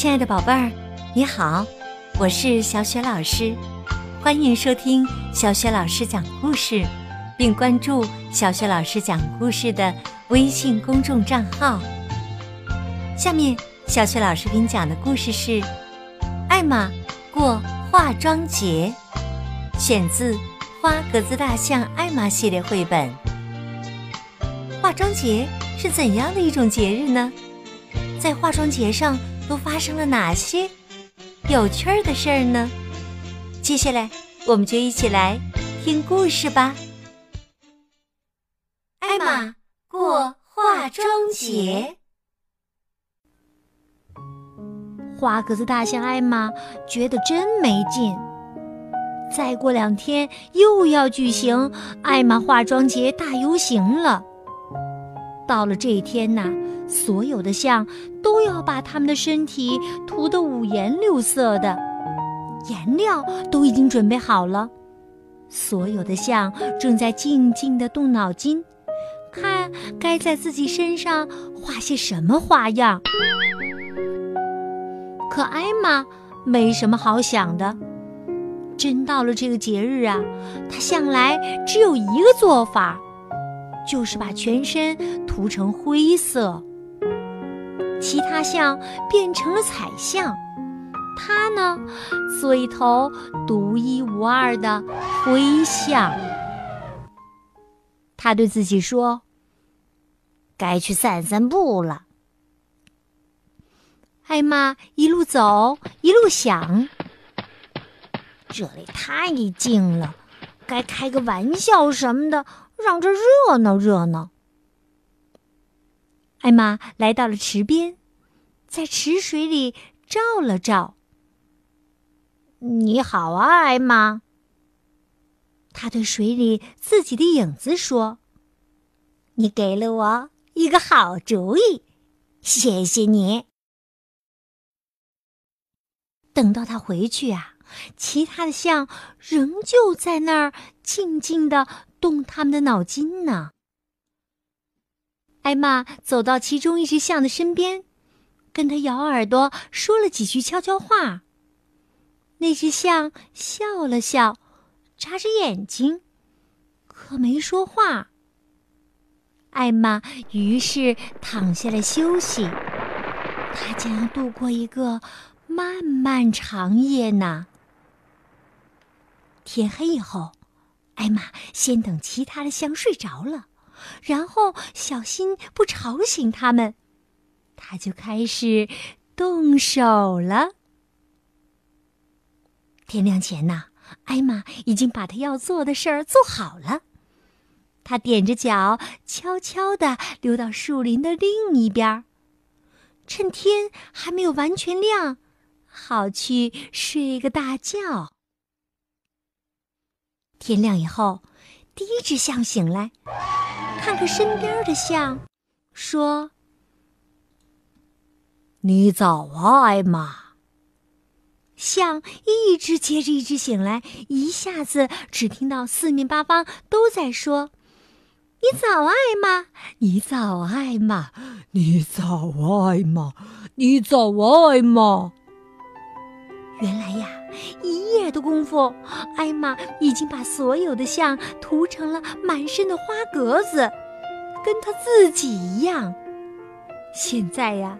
亲爱的宝贝儿，你好，我是小雪老师，欢迎收听小雪老师讲故事，并关注小雪老师讲故事的微信公众账号。下面，小雪老师给你讲的故事是《艾玛过化妆节》，选自《花格子大象艾玛》系列绘本。化妆节是怎样的一种节日呢？在化妆节上都发生了哪些有趣儿的事儿呢？接下来，我们就一起来听故事吧。艾玛过化妆节，花格子大象艾玛觉得真没劲。再过两天又要举行艾玛化妆节大游行了。到了这一天呐，所有的象都要把它们的身体涂得五颜六色的，颜料都已经准备好了。所有的象正在静静地动脑筋，看该在自己身上画些什么花样。可艾玛没什么好想的。真到了这个节日啊，她向来只有一个做法。就是把全身涂成灰色，其他象变成了彩象，它呢，做一头独一无二的灰象。他对自己说：“该去散散步了。”艾玛一路走一路想：“这里太静了，该开个玩笑什么的。”让这热闹热闹。艾玛来到了池边，在池水里照了照。你好啊，艾玛。他对水里自己的影子说：“你给了我一个好主意，谢谢你。”等到他回去啊，其他的象仍旧在那儿静静的。动他们的脑筋呢。艾玛走到其中一只象的身边，跟他咬耳朵说了几句悄悄话。那只象笑了笑，眨着眼睛，可没说话。艾玛于是躺下来休息，她将要度过一个漫漫长夜呢。天黑以后。艾玛先等其他的象睡着了，然后小心不吵醒他们，他就开始动手了。天亮前呐，艾玛已经把他要做的事儿做好了。他踮着脚，悄悄地溜到树林的另一边儿，趁天还没有完全亮，好去睡个大觉。天亮以后，第一只象醒来，看看身边的象，说：“你早啊，艾玛。”象一只接着一只醒来，一下子只听到四面八方都在说：“你早，艾玛！你早，艾玛！你早，艾玛！你早，艾玛！”原来呀，一夜的功夫，艾玛已经把所有的象涂成了满身的花格子，跟她自己一样。现在呀，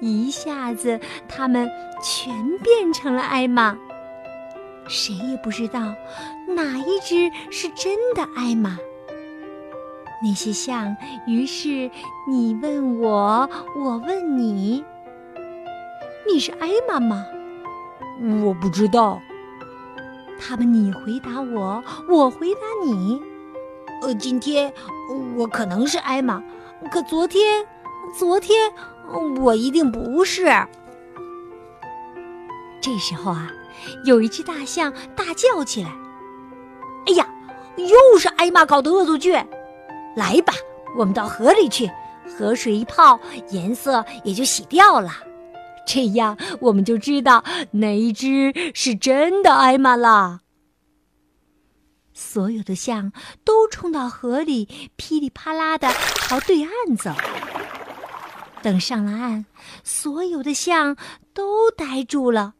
一下子他们全变成了艾玛。谁也不知道哪一只是真的艾玛。那些象于是你问我，我问你，你是艾玛吗？我不知道。他们你回答我，我回答你。呃，今天我可能是艾玛，可昨天，昨天我一定不是。这时候啊，有一只大象大叫起来：“哎呀，又是艾玛搞的恶作剧！来吧，我们到河里去，河水一泡，颜色也就洗掉了。”这样，我们就知道哪一只是真的艾玛了。所有的象都冲到河里，噼里啪啦的朝对岸走。等上了岸，所有的象都呆住了，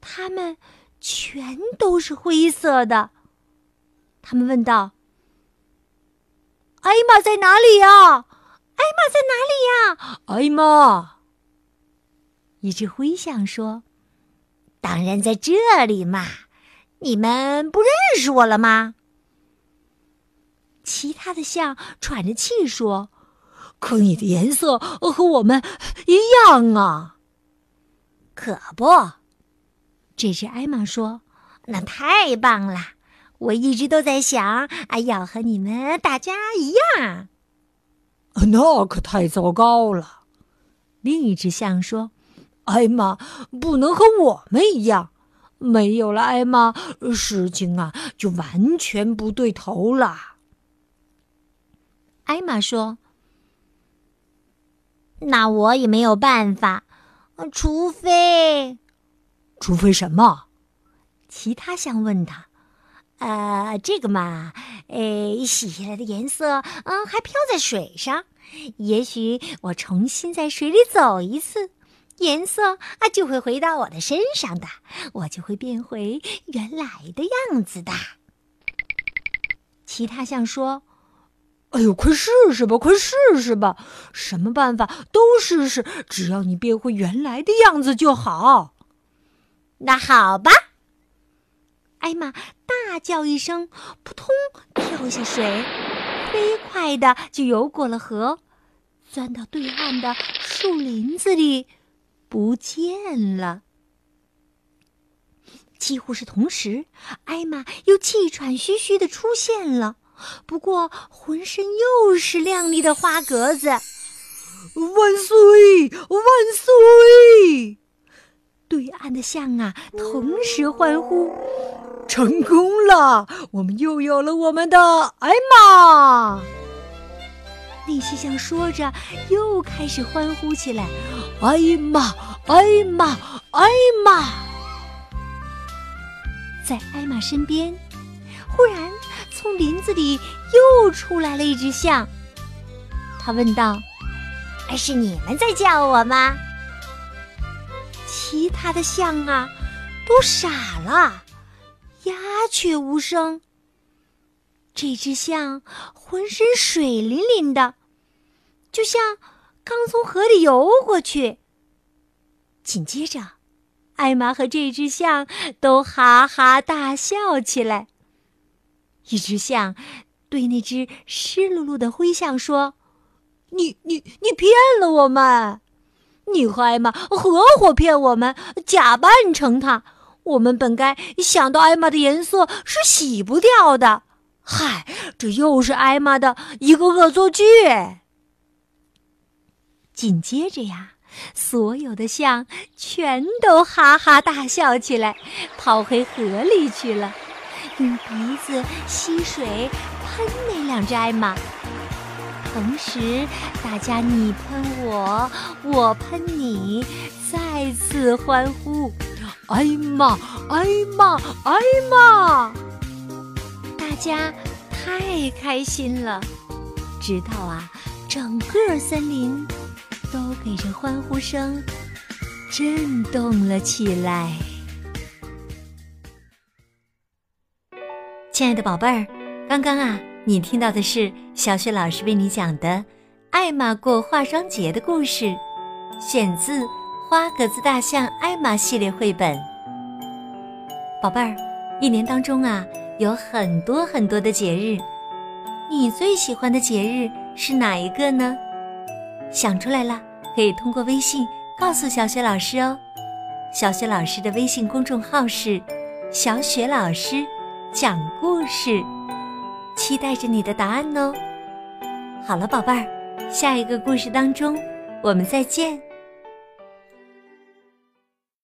它们全都是灰色的。他们问道：“艾玛在哪里呀？艾玛在哪里呀？艾玛！”一只灰象说：“当然在这里嘛，你们不认识我了吗？”其他的象喘着气说。可你的颜色和我们一样啊！可不，这只艾玛说：“那太棒了！我一直都在想，啊要和你们大家一样。”那可太糟糕了！另一只象说：“艾玛不能和我们一样，没有了艾玛，事情啊就完全不对头了。”艾玛说。那我也没有办法，除非，除非什么？其他象问他：“呃，这个嘛，呃，洗下来的颜色，嗯，还飘在水上。也许我重新在水里走一次，颜色啊就会回到我的身上的，我就会变回原来的样子的。”其他象说。哎呦，快试试吧，快试试吧！什么办法都试试，只要你变回原来的样子就好。那好吧，艾玛大叫一声，扑通跳下水，飞快的就游过了河，钻到对岸的树林子里，不见了。几乎是同时，艾玛又气喘吁吁的出现了。不过，浑身又是亮丽的花格子。万岁！万岁！对岸的象啊，同时欢呼：“成功了！我们又有了我们的艾玛！”那些象说着，又开始欢呼起来：“艾玛！艾玛！艾玛！”在艾玛身边，忽然。从林子里又出来了一只象，他问道：“是你们在叫我吗？”其他的象啊，都傻了，鸦雀无声。这只象浑身水淋淋的，就像刚从河里游过去。紧接着，艾玛和这只象都哈哈大笑起来。一只象对那只湿漉漉的灰象说：“你你你骗了我们！你和艾玛合伙骗我们，假扮成他。我们本该想到艾玛的颜色是洗不掉的。嗨，这又是艾玛的一个恶作剧。”紧接着呀，所有的象全都哈哈大笑起来，跑回河里去了。用鼻子吸水喷那两只艾玛，同时大家你喷我，我喷你，再次欢呼：“艾玛，艾玛，艾玛！”大家太开心了，直到啊，整个森林都给这欢呼声震动了起来。亲爱的宝贝儿，刚刚啊，你听到的是小雪老师为你讲的《艾玛过化妆节》的故事，选自《花格子大象艾玛》系列绘本。宝贝儿，一年当中啊，有很多很多的节日，你最喜欢的节日是哪一个呢？想出来了，可以通过微信告诉小雪老师哦。小雪老师的微信公众号是“小雪老师”。讲故事，期待着你的答案哦。好了，宝贝儿，下一个故事当中，我们再见。